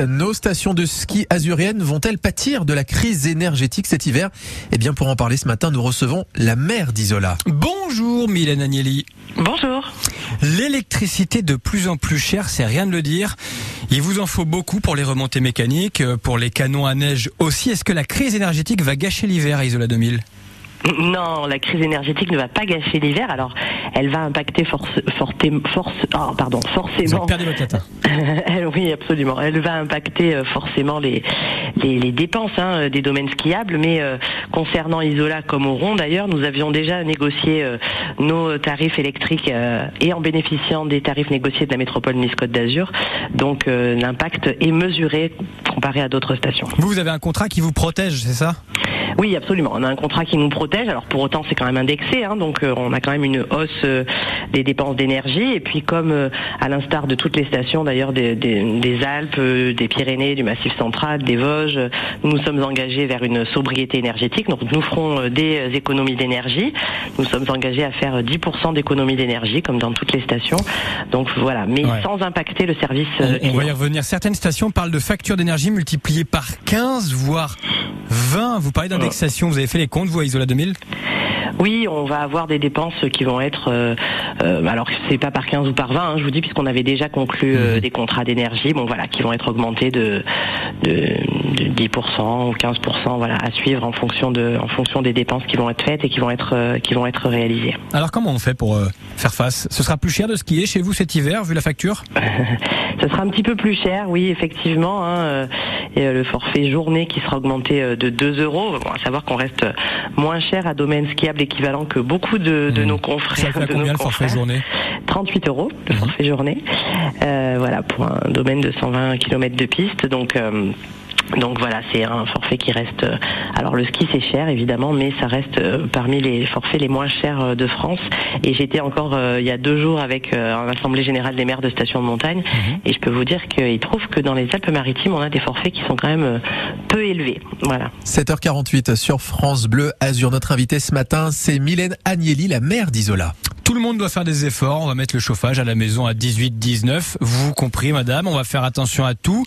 Nos stations de ski azuriennes vont-elles pâtir de la crise énergétique cet hiver? Eh bien, pour en parler ce matin, nous recevons la maire d'Isola. Bonjour Mylène Agnelli. Bonjour. L'électricité de plus en plus chère, c'est rien de le dire. Il vous en faut beaucoup pour les remontées mécaniques, pour les canons à neige aussi. Est-ce que la crise énergétique va gâcher l'hiver à Isola 2000 non, la crise énergétique ne va pas gâcher l'hiver. Alors, elle va impacter force, force, force oh, pardon, forcément. Vous votre latin. elle, oui, absolument. Elle va impacter euh, forcément les, les, les dépenses hein, des domaines skiables. Mais euh, concernant Isola comme Oron, d'ailleurs, nous avions déjà négocié euh, nos tarifs électriques et en bénéficiant des tarifs négociés de la métropole Nice-Côte d'Azur. Donc, l'impact est mesuré comparé à d'autres stations. Vous, vous avez un contrat qui vous protège, c'est ça? Oui, absolument. On a un contrat qui nous protège. Alors pour autant, c'est quand même indexé, hein, donc euh, on a quand même une hausse euh, des dépenses d'énergie. Et puis comme euh, à l'instar de toutes les stations, d'ailleurs des, Alpes, des Pyrénées, du Massif central, des Vosges, nous sommes engagés vers une sobriété énergétique. Donc nous ferons des économies d'énergie. Nous sommes engagés à faire 10% d'économies d'énergie, comme dans toutes les stations. Donc voilà, mais sans impacter le service. On, on va y revenir. Certaines stations parlent de factures d'énergie multipliées par 15, voire 20. Vous parlez d'indexation. Vous avez fait les comptes, vous, à Isola 2000 oui, on va avoir des dépenses qui vont être, euh, euh, alors c'est pas par 15 ou par 20, hein, je vous dis, puisqu'on avait déjà conclu euh, mhm. des contrats d'énergie, bon voilà, qui vont être augmentés de, de, 10% ou 15%, voilà, à suivre en fonction de, en fonction des dépenses qui vont être faites et qui vont être, euh, qui vont être réalisées. Alors comment on fait pour faire face? Ce sera plus cher de skier chez vous cet hiver, vu la facture? Ce sera un petit peu plus cher, oui, effectivement. Hein, et le forfait journée qui sera augmenté de 2 euros. Bon, à savoir qu'on reste moins cher à domaine skiable équivalent que beaucoup de, de mmh. nos confrères. Ça fait combien le forfait journée 38 euros le mmh. forfait journée. Euh, voilà, pour un domaine de 120 km de piste. Donc, euh, donc voilà, c'est un forfait qui reste. Euh, alors le ski c'est cher évidemment, mais ça reste euh, parmi les forfaits les moins chers euh, de France. Et j'étais encore il y a deux jours avec un assemblée générale des maires de stations de montagne, mhm. et je peux vous dire qu'ils trouvent que dans les Alpes-Maritimes, on a des forfaits qui sont quand même peu élevés. Voilà. 7h48 sur France Bleu Azur. Notre invité ce matin, c'est Mylène Agnelli, la maire d'Isola. Tout le monde doit faire des efforts. On va mettre le chauffage à la maison à 18, 19. Vous compris, madame. On va faire attention à tout.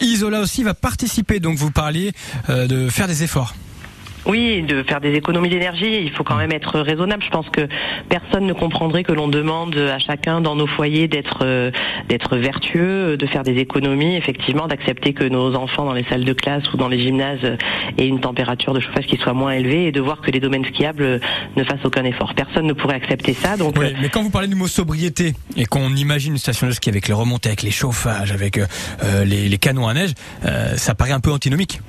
Isola aussi va participer. Donc vous parliez euh, de faire des efforts. Oui, de faire des économies d'énergie, il faut quand même être raisonnable. Je pense que personne ne comprendrait que l'on demande à chacun dans nos foyers d'être euh, d'être vertueux, de faire des économies, effectivement, d'accepter que nos enfants dans les salles de classe ou dans les gymnases aient une température de chauffage qui soit moins élevée et de voir que les domaines skiables ne fassent aucun effort. Personne ne pourrait accepter ça. Donc, oui, mais quand vous parlez du mot sobriété et qu'on imagine une station de ski avec les remontées, avec les chauffages, avec euh, les, les, canons à neige, euh, ça paraît un peu antinomique.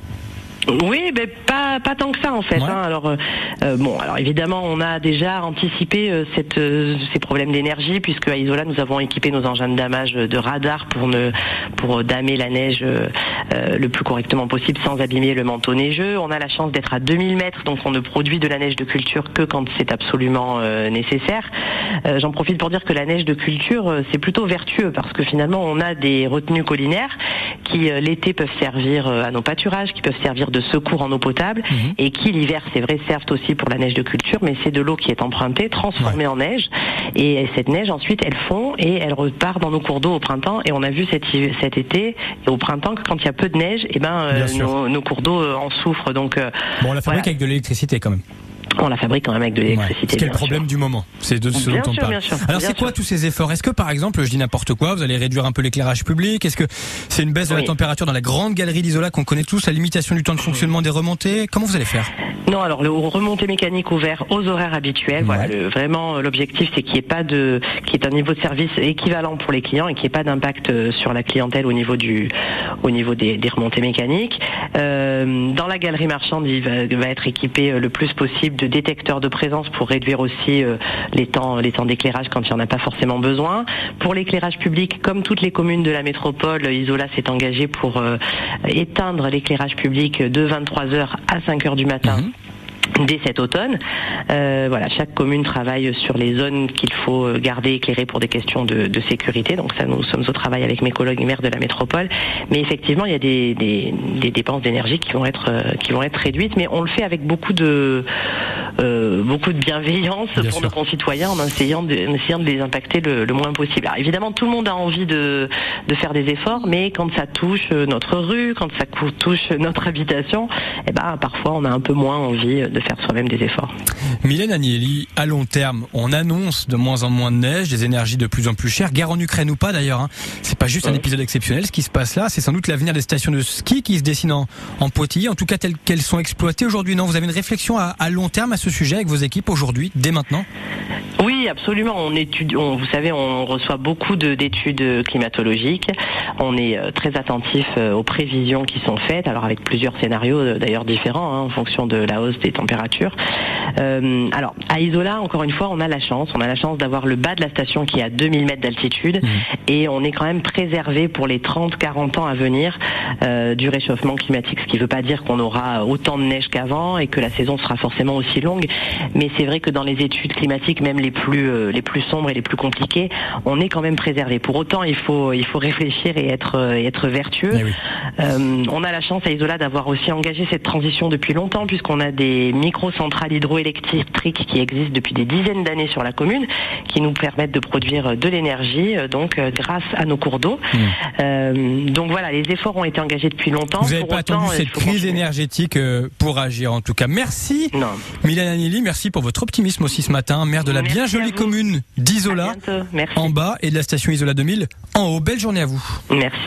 Oui, mais pas pas tant que ça en fait. Hein. Alors euh, euh, bon, alors évidemment, on a déjà anticipé euh, cette, ces problèmes d'énergie puisque à Isola, nous avons équipé nos engins de damage de radar pour ne pour damer la neige le plus correctement possible sans abîmer le manteau neigeux. On a la chance d'être à 2000 mètres, donc on ne produit de la neige de culture que quand c'est absolument nécessaire. J'en profite pour dire que la neige de culture, c'est plutôt vertueux parce que finalement, on a des retenues collinaires qui l'été peuvent servir à nos pâturages, qui peuvent servir de secours en eau potable mhm. et qui l'hiver, c'est vrai, servent aussi pour la neige de culture, mais c'est de l'eau qui est empruntée, transformée en neige. Et cette neige, ensuite, elle fond et elle repart dans nos cours d'eau au printemps. Et on a vu cet, cet été, au printemps, que quand il y a peu de neige, et eh ben, euh, nos, cours d'eau euh, en souffrent. Donc, euh, bon, on la fabrique avec de l'électricité quand même. On la fabrique quand même avec de l'électricité. C'est le problème du moment. C'est de ce dont on parle. Alors c'est quoi tous ces efforts? Est-ce que par exemple, je dis n'importe quoi, vous allez réduire un peu l'éclairage public? Est-ce que c'est une baisse de la température dans la grande galerie d'Isola qu'on connaît tous, la limitation du temps de fonctionnement des remontées? Comment vous allez faire? Non, alors le remontée mécanique ouvert aux horaires habituels. Voilà, vraiment l'objectif c'est qu'il n'y ait pas de, qu'il y ait un niveau de service équivalent pour les clients et qu'il n'y ait pas d'impact euh, sur la clientèle au niveau du, au niveau des, remontées mécaniques. Euh, dans la galerie marchande, il va, être équipé euh, le plus possible de détecteurs de présence pour réduire aussi euh, les temps, les temps d'éclairage quand il n'y en a pas forcément besoin. Pour l'éclairage public, comme toutes les communes de la métropole, Isola s'est engagé pour éteindre l'éclairage public de 23h à 5h du matin. Mhm dès cet automne. Euh, voilà, chaque commune travaille sur les zones qu'il faut garder éclairées pour des questions de, sécurité. Donc ça, nous sommes au travail avec mes collègues maires de la métropole. Mais effectivement, il y a des, dépenses d'énergie être qui vont être réduites, mais on le fait avec beaucoup de beaucoup de bienveillance pour nos concitoyens en essayant de, essayant de les impacter le, moins possible. Alors évidemment, tout le monde a envie de, de faire des efforts, mais quand ça touche notre rue, quand ça touche notre habitation, eh ben parfois on a un peu moins envie de faire soi-même des efforts. Mylène Agnelli, à long terme, on annonce de moins en moins de neige, des énergies de plus en plus chères, guerre en Ukraine ou pas d'ailleurs. Hein. C'est pas juste un épisode exceptionnel ce qui se passe là, c'est sans doute l'avenir des stations de ski qui se dessinent en, en Poitiers, en tout cas telles qu'elles sont exploitées aujourd'hui. Non, vous avez une réflexion à, à long terme à ce sujet avec vos équipes aujourd'hui, dès maintenant oui, absolument. On étudie, vous savez, on reçoit beaucoup d'études climatologiques. On est euh, très attentif euh, aux prévisions qui sont faites, alors avec plusieurs scénarios euh, d'ailleurs différents hein, en fonction de la hausse des températures. alors, à Isola, encore une fois, on a la chance. On a la chance d'avoir le bas de la station qui est à 2000 mètres d'altitude mmh. et on est quand même préservé pour les 30-40 ans à venir du réchauffement climatique. Ce qui ne veut pas dire qu'on aura autant de neige qu'avant et que la saison sera forcément aussi longue. Mais c'est vrai que dans les études climatiques, même les plus euh, les plus sombres et les plus compliqués, on est quand même préservé. Pour autant, il faut il faut réfléchir et être et être vertueux. Eh euh, on a la chance à Isola d'avoir aussi engagé cette transition depuis longtemps puisqu'on a des micro-centrales hydroélectriques qui existent depuis des dizaines d'années sur la commune, qui nous permettent de produire de l'énergie, euh, donc grâce à nos cours d'eau. Hmm. donc voilà, les efforts ont été engagés depuis longtemps. Vous n'avez pas attendu cette crise énergétique pour agir en tout cas. Merci. Non. Merci pour votre optimisme aussi ce matin, maire de la bien jolie commune d'Isola en bas et de la station Isola 2000 en haut. Belle journée à vous. Merci.